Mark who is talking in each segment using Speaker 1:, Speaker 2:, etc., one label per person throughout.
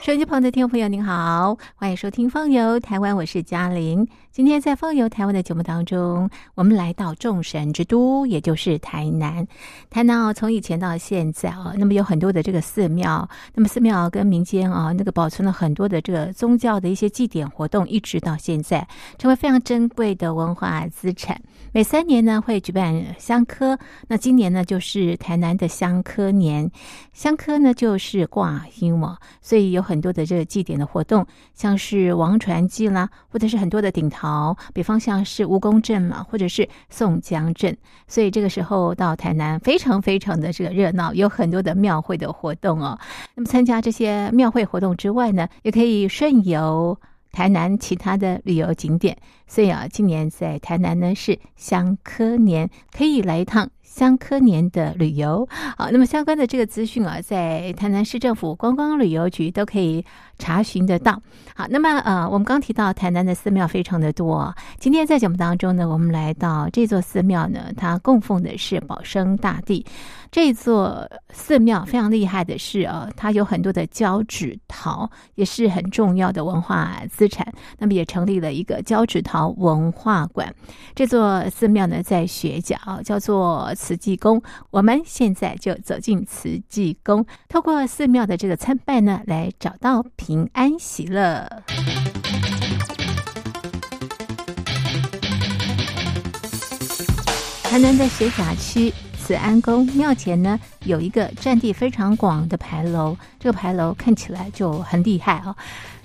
Speaker 1: 手机旁的听众朋友，您好，欢迎收听《放游台湾》，我是嘉玲。今天在《放游台湾》的节目当中，我们来到众神之都，也就是台南。台南哦，从以前到现在啊，那么有很多的这个寺庙，那么寺庙跟民间啊，那个保存了很多的这个宗教的一些祭典活动，一直到现在，成为非常珍贵的文化资产。每三年呢，会举办香科，那今年呢，就是台南的香科年。香科呢，就是挂音嘛，所以有很多的这个祭典的活动，像是王传祭啦，或者是很多的顶桃，比方像是蜈蚣阵嘛，或者是宋江阵，所以这个时候到台南非常非常的这个热闹，有很多的庙会的活动哦。那么参加这些庙会活动之外呢，也可以顺游台南其他的旅游景点。所以啊，今年在台南呢是香科年，可以来一趟。香科年的旅游，好，那么相关的这个资讯啊，在台南市政府观光旅游局都可以查询得到。好，那么呃，我们刚提到台南的寺庙非常的多，今天在节目当中呢，我们来到这座寺庙呢，它供奉的是保生大帝。这座寺庙非常厉害的是啊，它有很多的胶纸陶，也是很重要的文化资产。那么也成立了一个胶纸陶文化馆。这座寺庙呢，在学甲叫做。慈济宫，我们现在就走进慈济宫，透过寺庙的这个参拜呢，来找到平安喜乐。台南的学甲区慈安宫庙前呢，有一个占地非常广的牌楼，这个牌楼看起来就很厉害啊。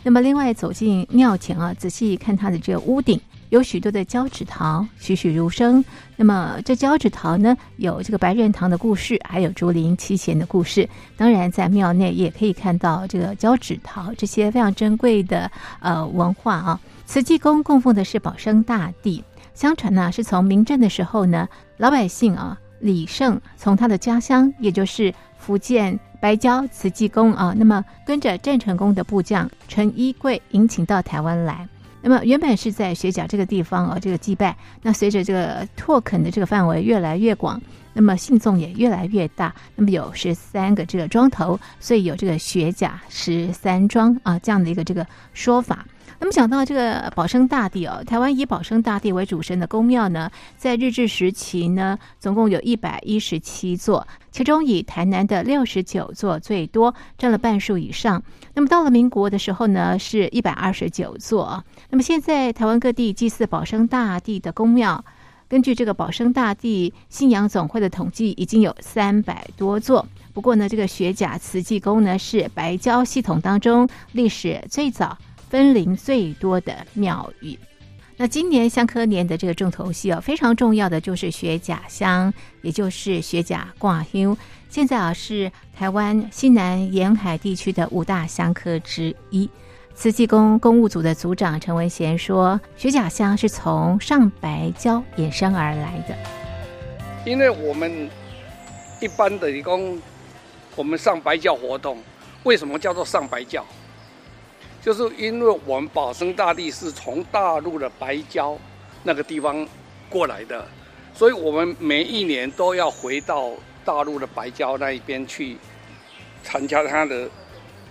Speaker 1: 那么，另外走进庙前啊，仔细看它的这个屋顶。有许多的交趾陶栩栩如生。那么这交趾陶呢，有这个白仁堂的故事，还有竹林七贤的故事。当然，在庙内也可以看到这个交趾陶这些非常珍贵的呃文化啊。慈济宫供奉的是保生大帝，相传呢是从明正的时候呢，老百姓啊李胜从他的家乡，也就是福建白礁慈济宫啊，那么跟着郑成功的部将陈一贵迎请到台湾来。那么原本是在雪甲这个地方哦，这个祭拜。那随着这个拓垦的这个范围越来越广，那么信众也越来越大。那么有十三个这个庄头，所以有这个雪甲十三庄啊这样的一个这个说法。那么讲到这个保生大帝哦，台湾以保生大帝为主神的宫庙呢，在日治时期呢，总共有一百一十七座，其中以台南的六十九座最多，占了半数以上。那么到了民国的时候呢，是一百二十九座。那么现在台湾各地祭祀保生大帝的宫庙，根据这个保生大帝信仰总会的统计，已经有三百多座。不过呢，这个雪甲慈济宫呢，是白礁系统当中历史最早。分灵最多的庙宇，那今年香科年的这个重头戏哦，非常重要的就是学甲香，也就是学甲挂香。现在啊，是台湾西南沿海地区的五大香科之一。慈济宫公务组的组长陈文贤说，学甲香是从上白礁衍生而来的。
Speaker 2: 因为我们一般的工，我们上白教活动，为什么叫做上白教？就是因为我们保生大帝是从大陆的白礁那个地方过来的，所以我们每一年都要回到大陆的白礁那一边去参加他的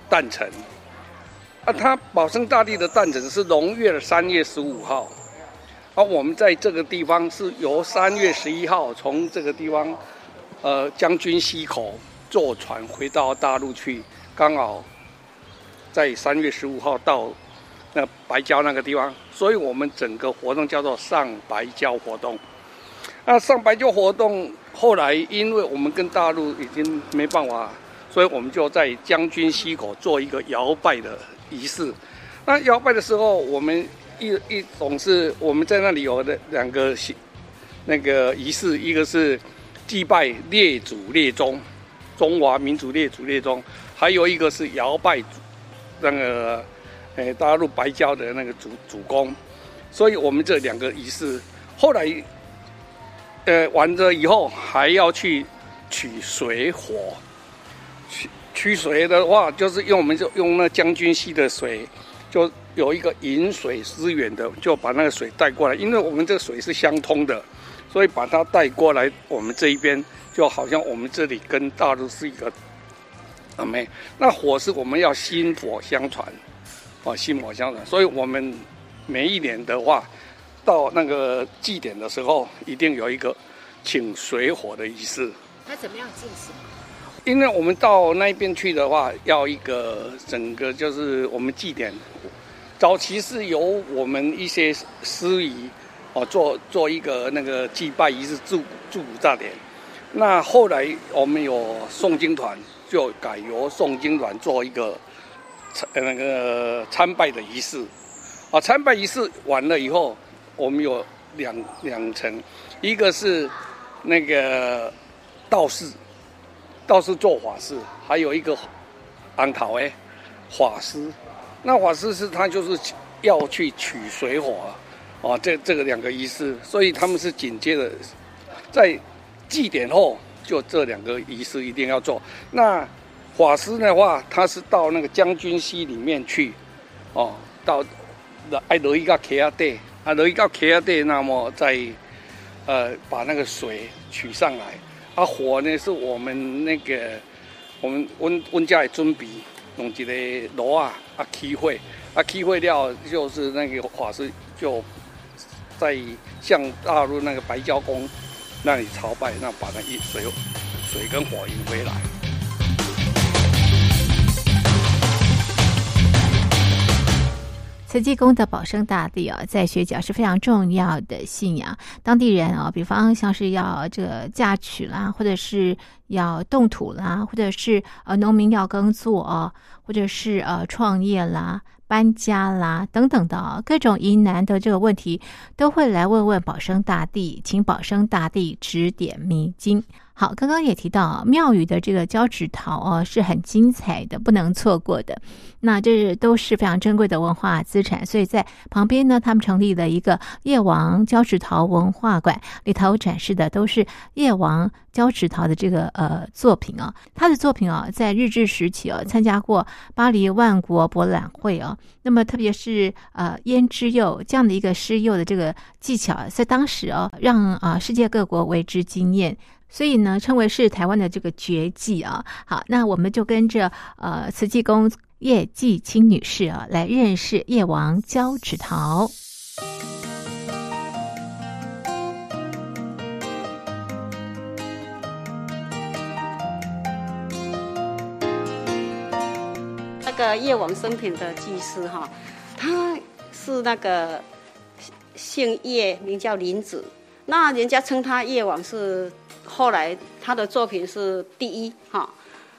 Speaker 2: 诞辰。啊，他保生大帝的诞辰是龙月的三月十五号，而我们在这个地方是由三月十一号从这个地方，呃，将军溪口坐船回到大陆去，刚好。在三月十五号到那白礁那个地方，所以我们整个活动叫做上白礁活动。那上白礁活动后来，因为我们跟大陆已经没办法，所以我们就在将军溪口做一个摇拜的仪式。那摇拜的时候，我们一一种是我们在那里有的两个那个仪式，一个是祭拜列祖列宗，中华民族列祖列宗，还有一个是摇拜。那个，诶，大陆白礁的那个主主公，所以我们这两个仪式，后来，呃，完了以后还要去取水火，取取水的话，就是用我们就用那将军溪的水，就有一个引水思源的，就把那个水带过来，因为我们这个水是相通的，所以把它带过来，我们这一边就好像我们这里跟大陆是一个啊没，那火是我们要薪火相传，啊薪火相传，所以我们每一年的话，到那个祭典的时候，一定有一个请水火的仪式。
Speaker 3: 它怎么样进行？
Speaker 2: 因为我们到那边去的话，要一个整个就是我们祭典，早期是由我们一些司仪哦做做一个那个祭拜仪式祝祝古大典。那后来我们有诵经团，就改由诵经团做一个参那个参拜的仪式。啊，参拜仪式完了以后，我们有两两层，一个是那个道士。道士做法事，还有一个安桃哎法师，那法师是他就是要去取水火啊，这这个两个仪式，所以他们是紧接着在祭典后就这两个仪式一定要做。那法师的话，他是到那个将军溪里面去哦，到爱落一个溪啊地，啊落一个溪啊地，那么再呃把那个水取上来。啊，火呢是我们那个，我们温温家的准备，弄一个炉啊，啊起火，啊起火了就是那个法师就在向大陆那个白蕉宫让你朝拜，让把那一水水跟火引回来。
Speaker 1: 慈济宫的保生大帝啊，在学角是非常重要的信仰。当地人啊，比方像是要这个嫁娶啦，或者是要动土啦，或者是呃农民要耕作啊，或者是呃创业啦、搬家啦等等的各种疑难的这个问题，都会来问问保生大帝，请保生大帝指点迷津。好，刚刚也提到啊庙宇的这个交趾陶哦，是很精彩的，不能错过的。那这都是非常珍贵的文化资产，所以在旁边呢，他们成立了一个叶王交趾陶文化馆，里头展示的都是叶王交趾陶的这个呃作品啊。他的作品啊，在日治时期啊，参加过巴黎万国博览会啊。那么特别是呃胭脂釉这样的一个施釉的这个技巧，在当时哦，让啊世界各国为之惊艳。所以呢，称为是台湾的这个绝技啊。好，那我们就跟着呃慈济公叶继清女士啊，来认识叶王交趾陶。
Speaker 4: 那个叶王生平的技师哈，他是那个姓叶，名叫林子，那人家称他叶王是。后来他的作品是第一哈，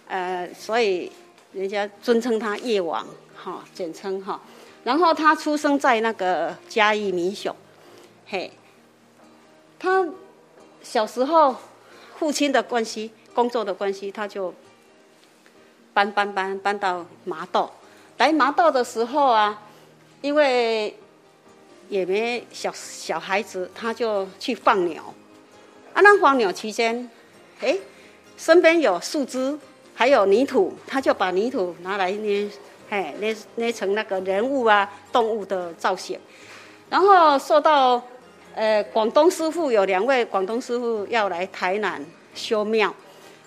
Speaker 4: 呃，所以人家尊称他叶王哈，简称哈。然后他出生在那个嘉义民雄，嘿，他小时候父亲的关系、工作的关系，他就搬搬搬搬到麻豆。来麻豆的时候啊，因为也没小小孩子，他就去放牛。啊，那放牛期间，哎，身边有树枝，还有泥土，他就把泥土拿来捏，哎，捏捏成那个人物啊、动物的造型。然后受到，呃，广东师傅有两位广东师傅要来台南修庙，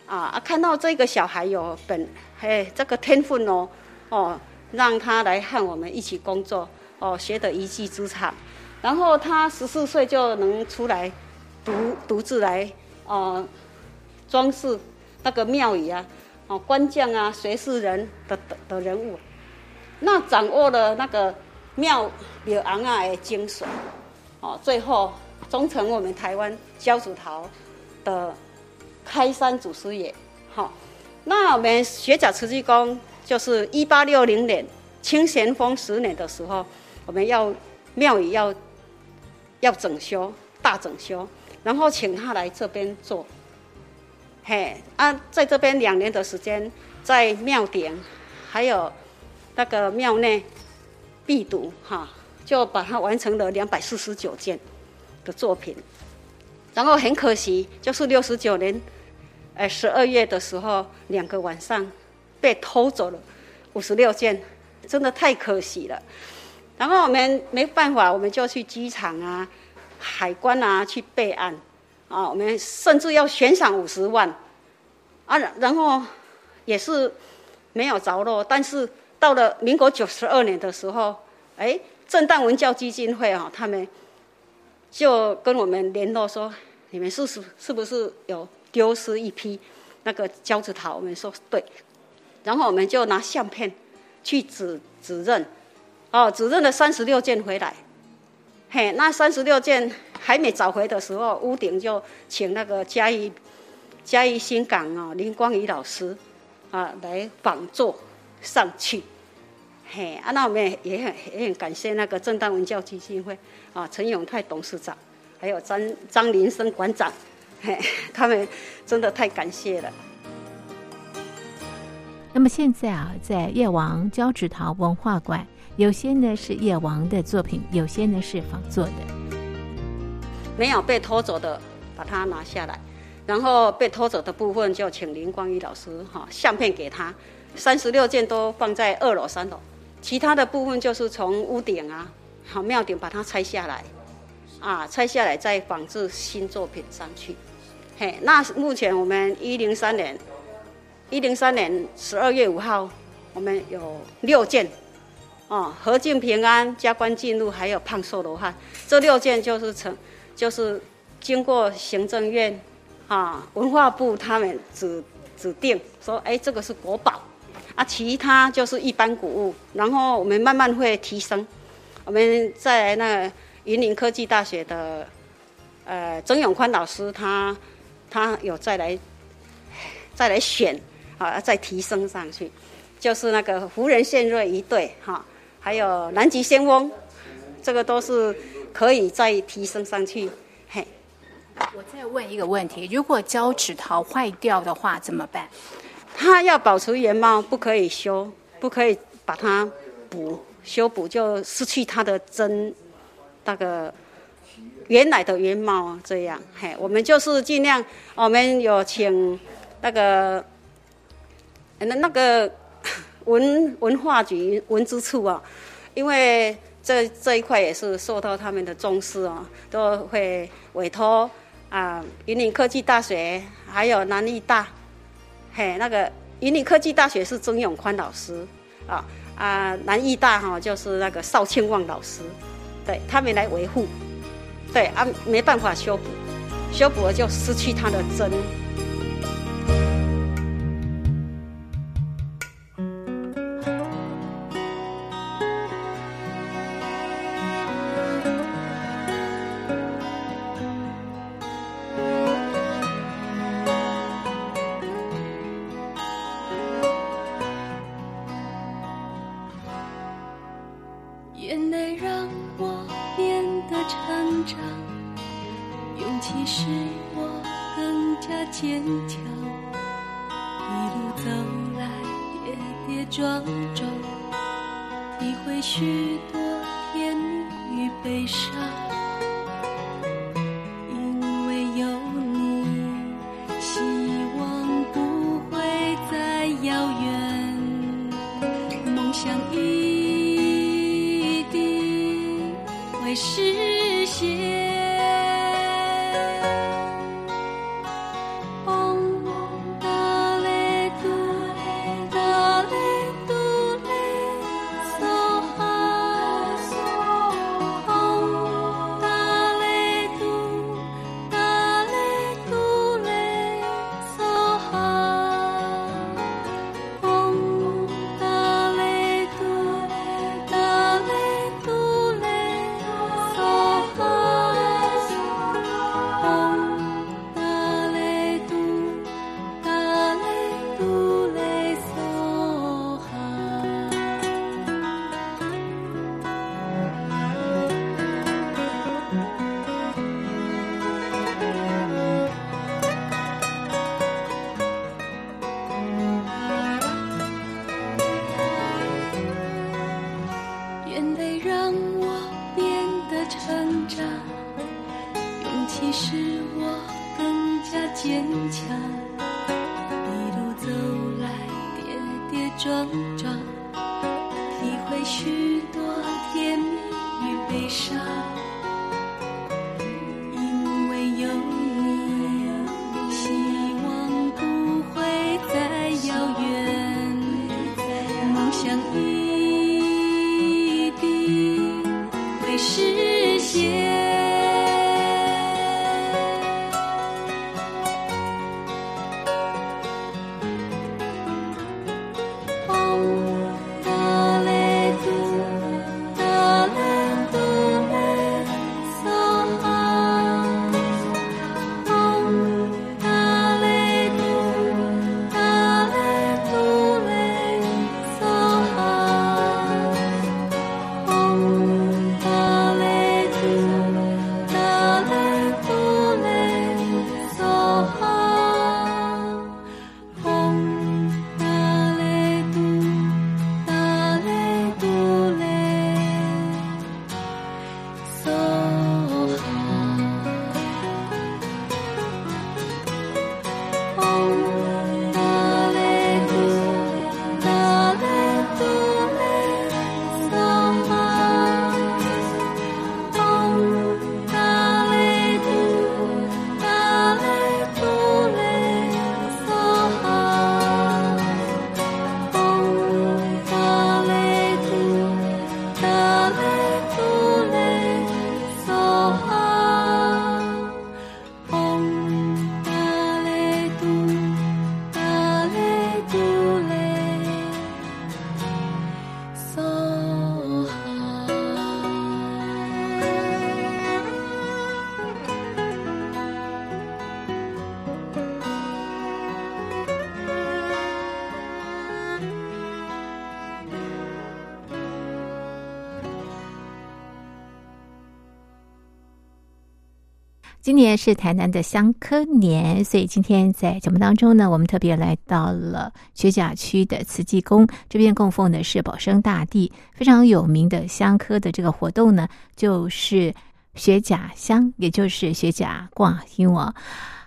Speaker 4: 啊，看到这个小孩有本，嘿，这个天分哦，哦，让他来和我们一起工作，哦，学得一技之长。然后他十四岁就能出来。独独自来，哦，装饰那个庙宇啊，哦，官将啊，随侍人的的的人物，那掌握了那个庙庙昂啊的精髓，哦，最后终成我们台湾焦祖陶的开山祖师爷。好，那我们学甲慈济宫就是一八六零年清咸丰十年的时候，我们要庙宇要要整修，大整修。然后请他来这边做，嘿啊，在这边两年的时间，在庙顶，还有那个庙内壁读哈，就把它完成了两百四十九件的作品。然后很可惜，就是六十九年，哎十二月的时候，两个晚上被偷走了五十六件，真的太可惜了。然后我们没办法，我们就去机场啊、海关啊去备案，啊，我们甚至要悬赏五十万，啊，然后也是没有着落。但是到了民国九十二年的时候，哎，正大文教基金会啊，他们就跟我们联络说，你们是是是不是有丢失一批那个胶子桃？我们说对，然后我们就拿相片去指指认。哦，只认了三十六件回来，嘿，那三十六件还没找回的时候，屋顶就请那个嘉义嘉义新港哦林光宇老师啊来仿作上去，嘿，啊，那我们也很也很感谢那个正大文教基金会啊陈永泰董事长，还有张张林生馆长，嘿，他们真的太感谢了。
Speaker 1: 那么现在啊，在叶王胶纸陶文化馆。有些呢是叶王的作品，有些呢是仿作的。
Speaker 4: 没有被偷走的，把它拿下来，然后被偷走的部分就请林光宇老师哈相片给他，三十六件都放在二楼、三楼，其他的部分就是从屋顶啊、好庙顶把它拆下来，啊，拆下来再仿制新作品上去。嘿，那目前我们一零三年，一零三年十二月五号，我们有六件。哦，何敬平安、加官进禄，还有胖瘦罗汉，这六件就是成，就是经过行政院、啊文化部他们指指定说，哎，这个是国宝，啊，其他就是一般古物。然后我们慢慢会提升，我们在那云林科技大学的，呃，曾永宽老师他他有再来再来选，啊，再提升上去，就是那个福人献瑞一对，哈。还有南极仙翁，这个都是可以再提升上去。嘿，
Speaker 5: 我再问一个问题：如果胶纸桃坏掉的话怎么办？
Speaker 4: 它要保持原貌，不可以修，不可以把它补修补，就失去它的真那个原来的原貌。这样，嘿，我们就是尽量，我们有请那个那那个。文文化局文资处啊，因为这这一块也是受到他们的重视啊，都会委托啊，云林科技大学还有南艺大，嘿，那个云林科技大学是曾永宽老师啊啊，南艺大哈就是那个邵庆旺老师，对他们来维护，对啊，没办法修补，修补了就失去它的真。
Speaker 3: 其实我更加坚强一路走来跌跌
Speaker 6: 撞撞体会许多甜蜜与悲伤。
Speaker 1: 今年是台南的香科年，所以今天在节目当中呢，我们特别来到了雪甲区的慈济宫，这边供奉的是保生大帝，非常有名的香科的这个活动呢，就是雪甲香，也就是雪甲挂音哦。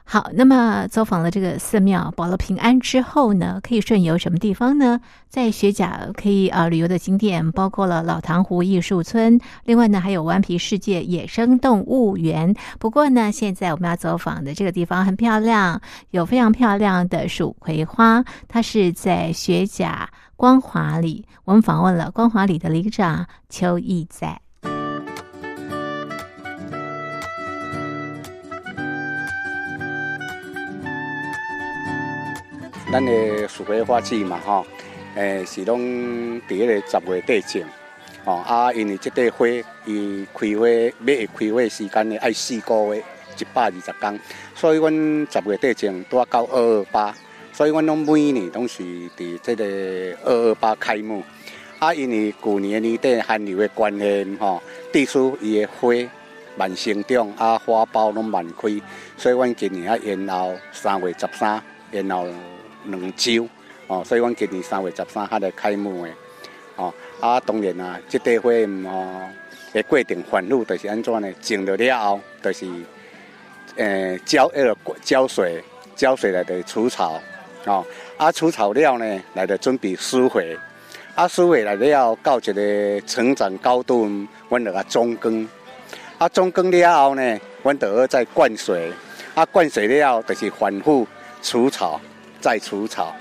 Speaker 1: 好，那么走访了这个寺庙，保了平安之后呢，可以顺游什么地方呢？在雪甲可以啊旅游的景点包括了老塘湖艺术村，另外呢还有顽皮世界野生动物园。不过呢，现在我们要走访的这个地方很漂亮，有非常漂亮的蜀葵花，它是在雪甲光华里。我们访问了光华里的里长邱义在。
Speaker 6: 咱的树花花季嘛，吼，诶，是拢伫迄个十月底种，吼啊，因为即块花伊开花，要开花时间呢爱四个月，一百二十天，所以阮十月底种，拄啊到二二八，所以阮拢每年拢是伫即个二二八开幕。啊，因为旧年年底寒流的关系，吼，地处伊的花慢生长，啊，花苞拢慢开，所以阮今年啊延后三月十三，延后。两周哦，所以阮今年三月十三号来开幕的哦。啊，当然啊，这块花哦，的过程反复就是安怎呢？种了了后，就是诶浇那个浇水，浇水来的除草哦。啊，除草了呢，来的准备施肥。啊，施肥来了后到一个成长高度，阮就啊中耕。啊，中耕了后呢，阮就要再灌水。啊，灌水了后就是反复除草。再除草，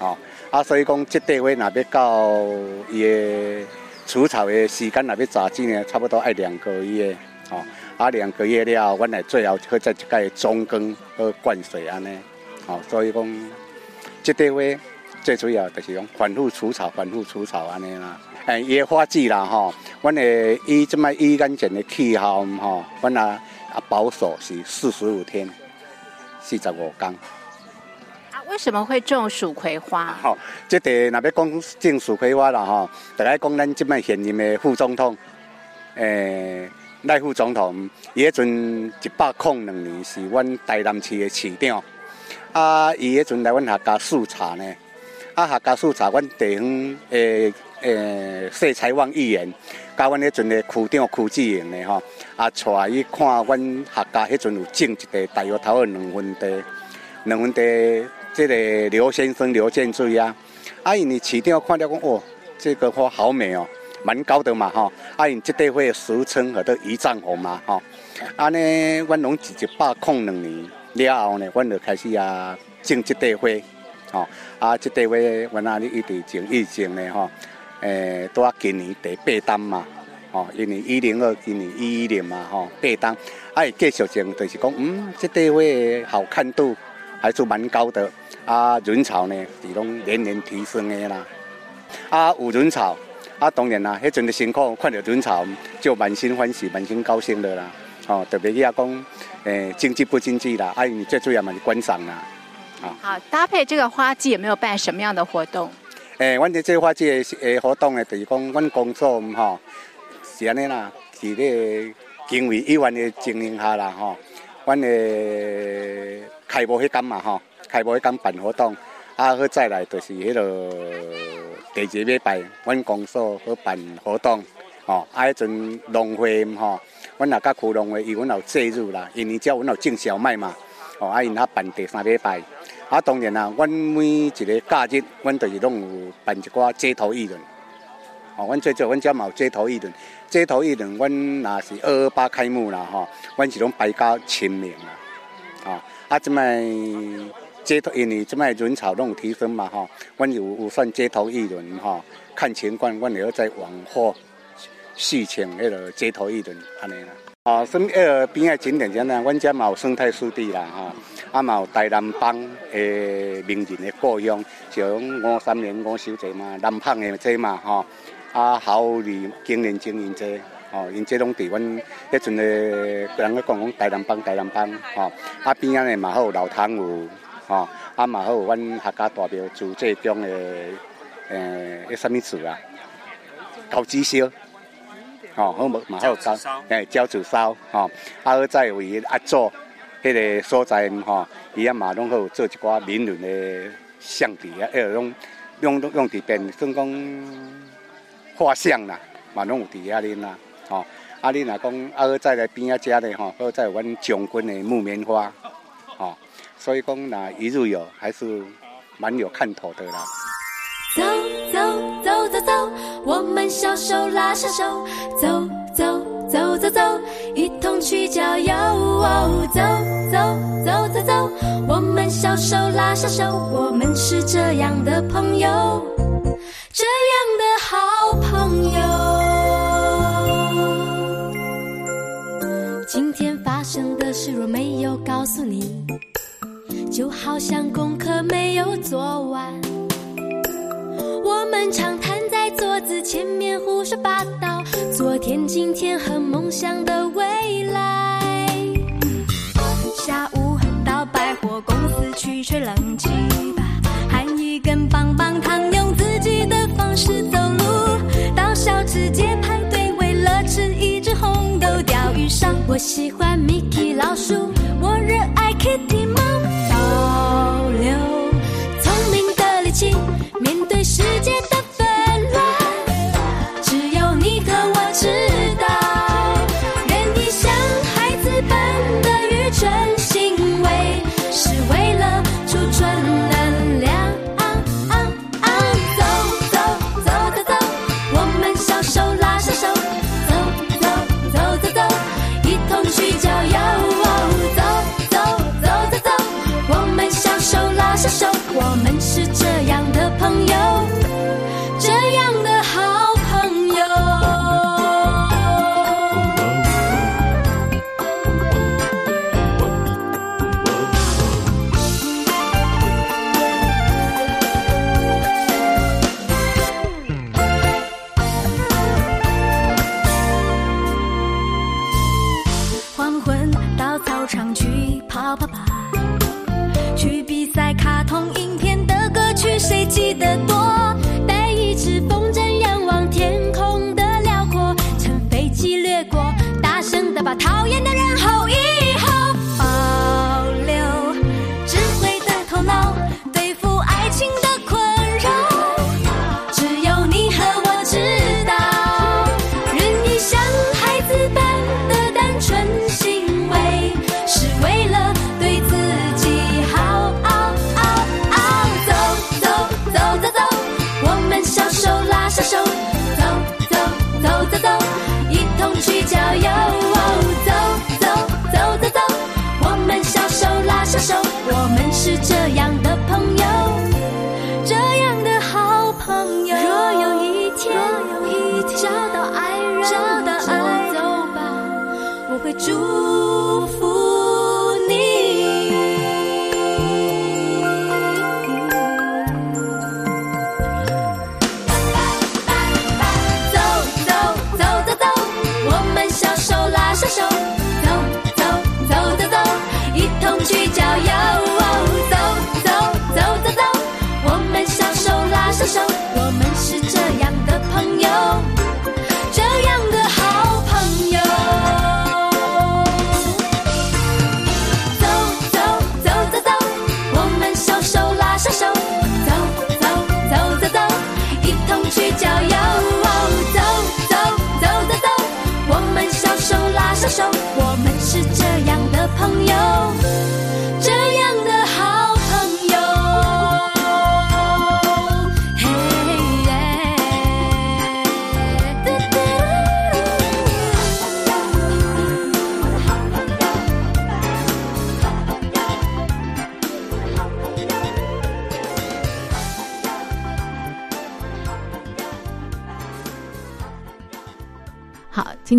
Speaker 6: 哦，啊，所以讲，这块花若要到伊的除草的时间，若要扎紧呢，差不多要两个月，哦，啊，两个月了后，阮来最后会再一盖中耕和灌水安尼，哦，所以讲，这块花最主要就是讲反复除草，反复除草安尼啦。诶，伊的花季啦，吼，阮的伊即摆伊眼前的气候，吼，阮啊啊保守是四十五天，四十五天。
Speaker 5: 为什么会种蜀葵花？
Speaker 6: 吼，即个若要讲种蜀葵花啦，吼，大概讲咱即摆现任的副总统，诶，赖副总统，伊迄阵一百零两年是阮台南市的市长，啊，伊迄阵来阮客家视察呢，啊，客家视察阮地方诶诶，谢财旺议员，甲阮迄阵的区长区志营的吼，啊，带伊看阮客家迄阵有种一个大约头的两分地，两分地。这个刘先生刘建水啊，啊，因为市长看到讲，哦，这个花好美哦，蛮高的嘛吼，啊因这块花俗称叫做胰脏红嘛吼，安尼阮拢是一百空两年了后呢，阮就开始啊种这块花，吼，啊这块花阮啊一直种一直种呢吼，诶，拄啊今年第八单嘛，吼，因为一零二今年一一年嘛吼，八单，啊继续种就是讲，嗯，这块花好看度还是蛮高的，啊人潮呢是拢年年提升的啦，啊有人潮。啊，当然啦，迄阵的辛苦，看到人潮就满心欢喜、满心高兴的啦。哦，特别伊也讲，诶，经济不经济啦，啊，你最主要嘛是观赏啦。
Speaker 5: 啊，好，搭配这个花季有没有办什么样的活动？
Speaker 6: 诶，阮的这个花季诶活动呢，就是讲，阮工作吼是安尼啦，是咧经费以外的经营下啦，吼，阮的开幕迄天嘛，吼，开幕迄天办活动，啊，好再来就是迄个。第二礼拜，阮公所去办活动，吼，啊，迄阵农会吼，阮也甲区农会，伊阮有介入啦，因为只阮有种小麦嘛，吼，啊，因遐办第三礼拜，啊，当然啦，阮每一个假日，阮就是拢有办一寡街头艺人，吼，阮最早阮遮嘛有街头艺人，街头艺人，阮若是二二八开幕啦，吼，阮是拢摆到清明啦，啊，即摆。街头因为即卖人潮拢有提升嘛吼，阮有有算街头艺人吼，看情况，阮会再往后续请迄个街头艺人安尼啦。啊，什迄个边仔景点啥呢？阮遮嘛有生态湿地啦吼，啊嘛有大南帮诶名人的故乡，像五三年五小姐嘛，南胖的这嘛吼，啊好利经营经营者。哦，因这拢伫阮迄阵的人咧讲讲大南帮台南帮吼，啊边仔呢嘛好老汤有。吼，啊嘛好，阮客家代表组这中的，诶，迄什么词啊？高子烧，吼，好嘛好高，诶，椒子烧，吼，啊好再为压做，迄个所在吼，伊啊嘛拢好做一寡名人的相片啊，迄个拢用用伫边，算讲画像啦，嘛拢有伫遐哩啦，吼，啊你若讲啊好再来边啊遮咧吼，好再阮将军的木棉花。所以讲，那一日游还是蛮有看头的啦。
Speaker 3: 走走走走走，我们小手拉小手，走走走走走，一同去郊游。走走走走走，我们小手拉小手，我们是这样的朋友，告诉你。就好像功课没有做完，我们常瘫在桌子前面胡说八道，昨天、今天和梦想的未来。下午到百货公司去吹冷气吧，含一根棒棒糖，用自己的方式走路，到小吃街排队，为了吃一只红豆鲷鱼烧。我喜欢 Mickey 老鼠，我热爱 Kitty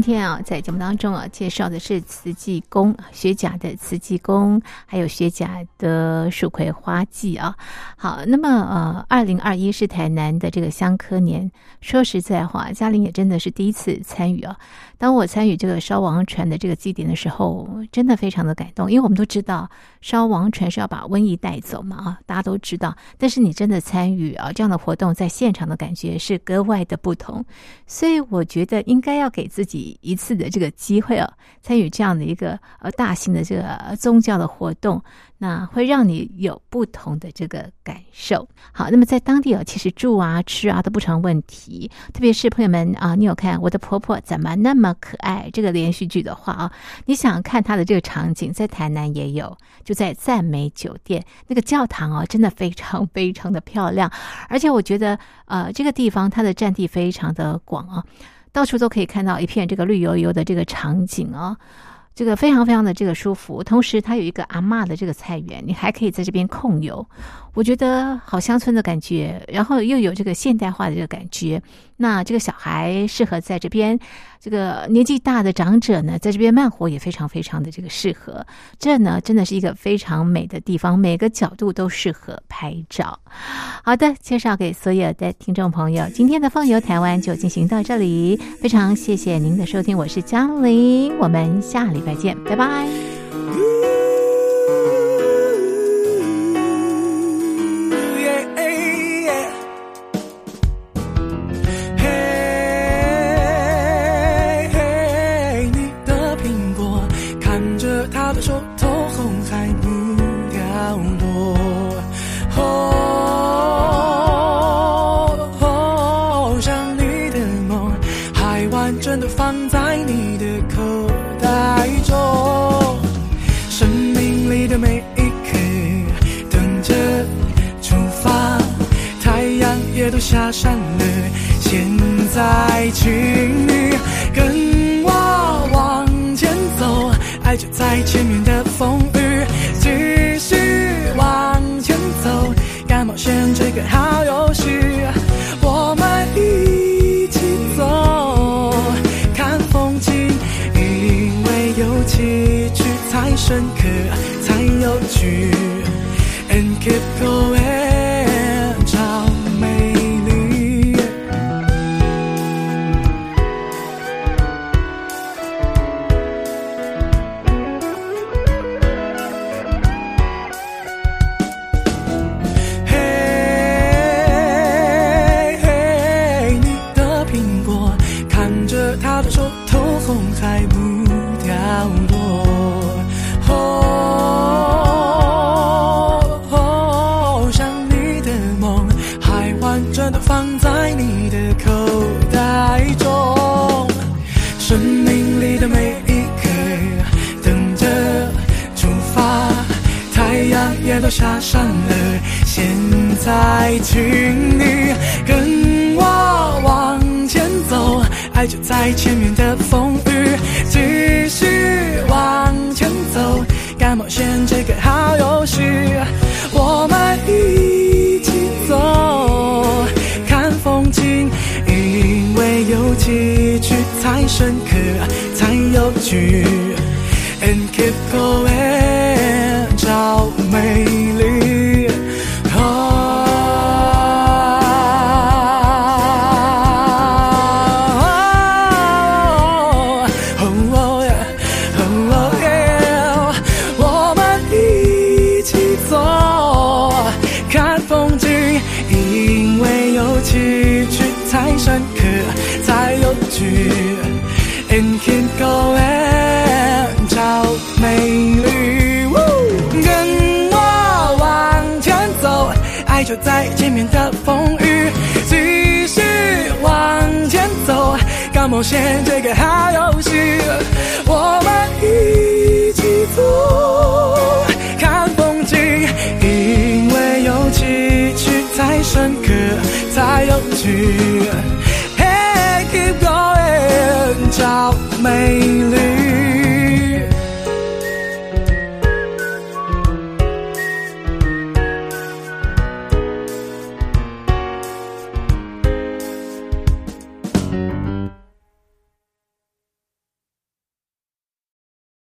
Speaker 1: 天啊，在节目当中啊，介绍的是慈济宫学甲的慈济宫，还有学甲的蜀葵花季啊。好，那么呃，二零二一是台南的这个香科年。说实在话，嘉玲也真的是第一次参与啊。当我参与这个烧王船的这个祭典的时候，真的非常的感动，因为我们都知道烧王船是要把瘟疫带走嘛啊，大家都知道。但是你真的参与啊这样的活动，在现场的感觉是格外的不同。所以我觉得应该要给自己一次的这个机会哦，参与这样的一个呃大型的这个宗教的活动，那会让你有不同的这个感受。好，那么在当地啊，其实住啊、吃啊都不成问题。特别是朋友们啊，你有看《我的婆婆怎么那么可爱》这个连续剧的话啊，你想看它的这个场景，在台南也有，就在赞美酒店那个教堂哦，真的非常非常的漂亮，而且我觉得呃这个地方它的占地非常的广啊。到处都可以看到一片这个绿油油的这个场景哦，这个非常非常的这个舒服。同时，它有一个阿嬷的这个菜园，你还可以在这边控油，我觉得好乡村的感觉，然后又有这个现代化的这个感觉。那这个小孩适合在这边，这个年纪大的长者呢，在这边慢活也非常非常的这个适合。这呢，真的是一个非常美的地方，每个角度都适合拍照。好的，介绍给所有的听众朋友，今天的放游台湾就进行到这里，非常谢谢您的收听，我是江玲，我们下礼拜见，拜拜。
Speaker 7: 都下山了，现在请你跟我往前走，爱就在前面的风雨，继续往前走，敢冒险这个好游戏，我们一起走，看风景，因为有崎岖才深刻，才有趣，and keep going，请你跟我往前走，爱就在前面深刻，才有趣。And keep going，找美丽。跟我往前走，爱就在前面的风雨，继续往前走，搞冒险这个好游戏，我们一起走，看风景，因为有崎岖才深刻，太拥挤。Hey, keep going，找美丽。